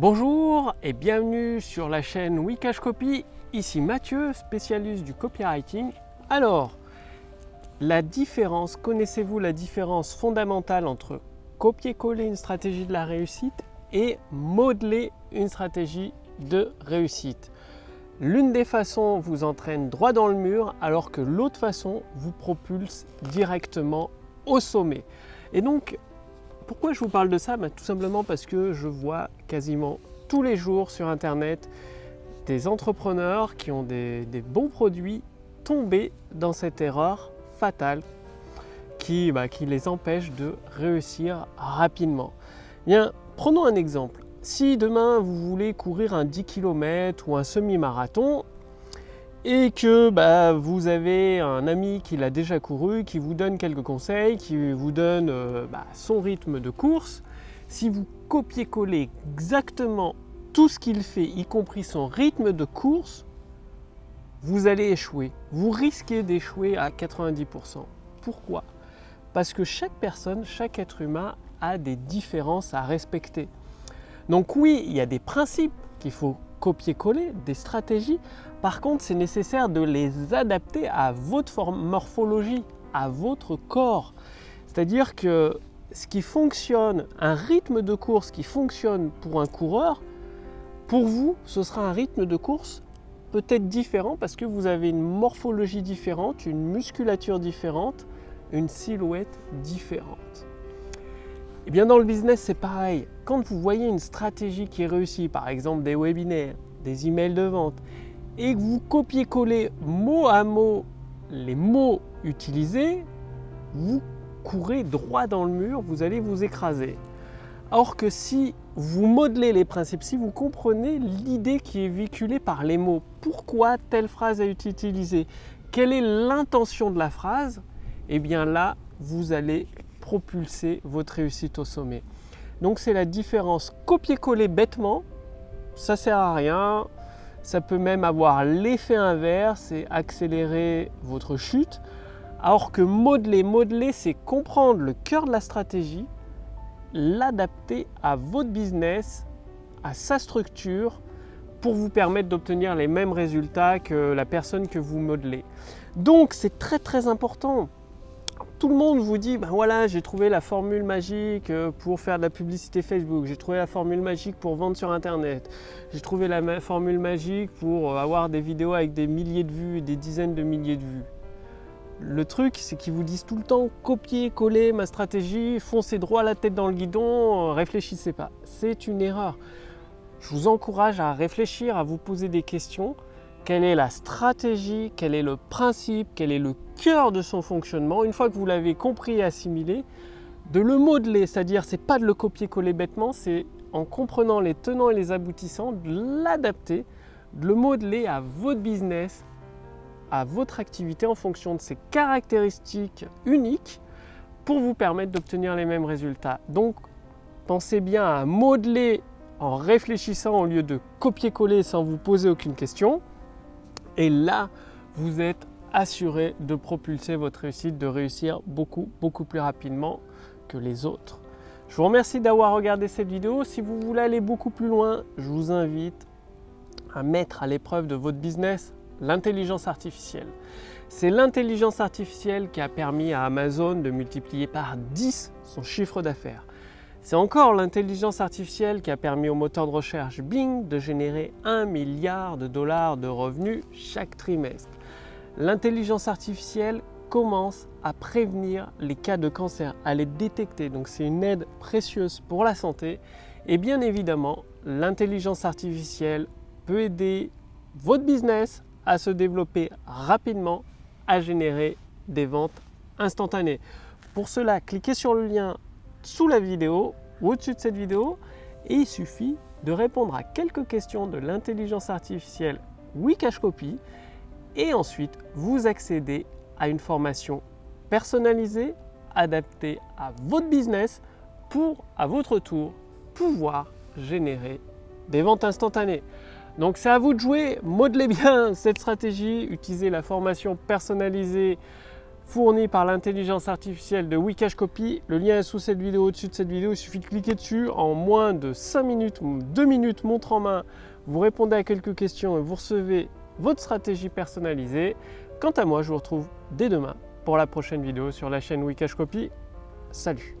Bonjour et bienvenue sur la chaîne Wikash Copy. Ici Mathieu, spécialiste du copywriting. Alors, la différence, connaissez-vous la différence fondamentale entre copier-coller une stratégie de la réussite et modeler une stratégie de réussite? L'une des façons vous entraîne droit dans le mur alors que l'autre façon vous propulse directement au sommet. Et donc, pourquoi je vous parle de ça? Ben, Tout simplement parce que je vois quasiment tous les jours sur Internet des entrepreneurs qui ont des, bons produits tomber dans cette erreur fatale qui, bah, qui les empêche de réussir rapidement. Bien, prenons un exemple. Si demain vous voulez courir un 10 km ou un semi-marathon et que bah, vous avez un ami qui l'a déjà couru, qui vous donne quelques conseils, qui vous donne euh, bah, son rythme de course, si vous copiez-collez exactement tout ce qu'il fait, y compris son rythme de course, vous allez échouer. Vous risquez d'échouer à 90%. Pourquoi? Parce que chaque personne, chaque être humain a des différences à respecter. Donc oui, il y a des principes qu'il faut copier-coller, des stratégies. Par contre, c'est nécessaire de les adapter à votre morphologie, à votre corps. C'est-à-dire que ce qui fonctionne, un rythme de course qui fonctionne pour un coureur, pour vous, ce sera un rythme de course peut-être différent parce que vous avez une morphologie différente, une musculature différente, une silhouette différente. Et eh bien dans le business, c'est pareil. Quand vous voyez une stratégie qui est réussie, par exemple des webinaires, des emails de vente, et que vous copiez-collez mot à mot les mots utilisés, vous courez droit dans le mur, vous allez vous écraser. Or que si vous modelez les principes, si vous comprenez l'idée qui est véhiculée par les mots, pourquoi telle phrase été utilisée, quelle est l'intention de la phrase, eh bien là, vous allez propulser votre réussite au sommet. Donc c'est la différence. Copier-coller bêtement, ça sert à rien. Ça peut même avoir l'effet inverse et accélérer votre chute. Alors que modeler, modeler, c'est comprendre le cœur de la stratégie, l'adapter à votre business, à sa structure, pour vous permettre d'obtenir les mêmes résultats que la personne que vous modelez. Donc c'est très très important tout le monde vous dit, ben voilà, j'ai trouvé la formule magique euh, pour faire de la publicité Facebook, j'ai trouvé la formule magique pour vendre sur Internet, j'ai trouvé la formule magique pour euh, avoir des vidéos avec des milliers de vues et des dizaines de milliers de vues. Le truc, c'est qu'ils vous disent tout le temps copier, coller ma stratégie, foncez droit la tête dans le guidon, euh, réfléchissez pas. C'est une erreur. Je vous encourage à réfléchir, à vous poser des questions quelle est la stratégie, quel est le principe, quel est le cœur de son fonctionnement. Une fois que vous l'avez compris et assimilé, de le modeler, c'est-à-dire c'est pas de le copier-coller bêtement, c'est en comprenant les tenants et les aboutissants, de l'adapter, de le modeler à votre business, à votre activité en fonction de ses caractéristiques uniques pour vous permettre d'obtenir les mêmes résultats. Donc pensez bien à modeler en réfléchissant au lieu de copier-coller sans vous poser aucune question. Et là, vous êtes assuré de propulser votre réussite, de réussir beaucoup, beaucoup plus rapidement que les autres. Je vous remercie d'avoir regardé cette vidéo. Si vous voulez aller beaucoup plus loin, je vous invite à mettre à l'épreuve de votre business l'intelligence artificielle. C'est l'intelligence artificielle qui a permis à Amazon de multiplier par 10 son chiffre d'affaires. C'est encore l'intelligence artificielle qui a permis au moteur de recherche Bing de générer 1 milliard de dollars de revenus chaque trimestre. L'intelligence artificielle commence à prévenir les cas de cancer, à les détecter. Donc c'est une aide précieuse pour la santé. Et bien évidemment, l'intelligence artificielle peut aider votre business à se développer rapidement, à générer des ventes instantanées. Pour cela, cliquez sur le lien sous la vidéo ou au-dessus de cette vidéo et il suffit de répondre à quelques questions de l'intelligence artificielle Wikash Copy et ensuite vous accédez à une formation personnalisée adaptée à votre business pour à votre tour pouvoir générer des ventes instantanées. Donc c'est à vous de jouer, modelez bien cette stratégie, utilisez la formation personnalisée fourni par l'intelligence artificielle de Wikash Copy. Le lien est sous cette vidéo, au-dessus de cette vidéo. Il suffit de cliquer dessus. En moins de 5 minutes, 2 minutes, montre en main, vous répondez à quelques questions et vous recevez votre stratégie personnalisée. Quant à moi, je vous retrouve dès demain pour la prochaine vidéo sur la chaîne Wikash Copy. Salut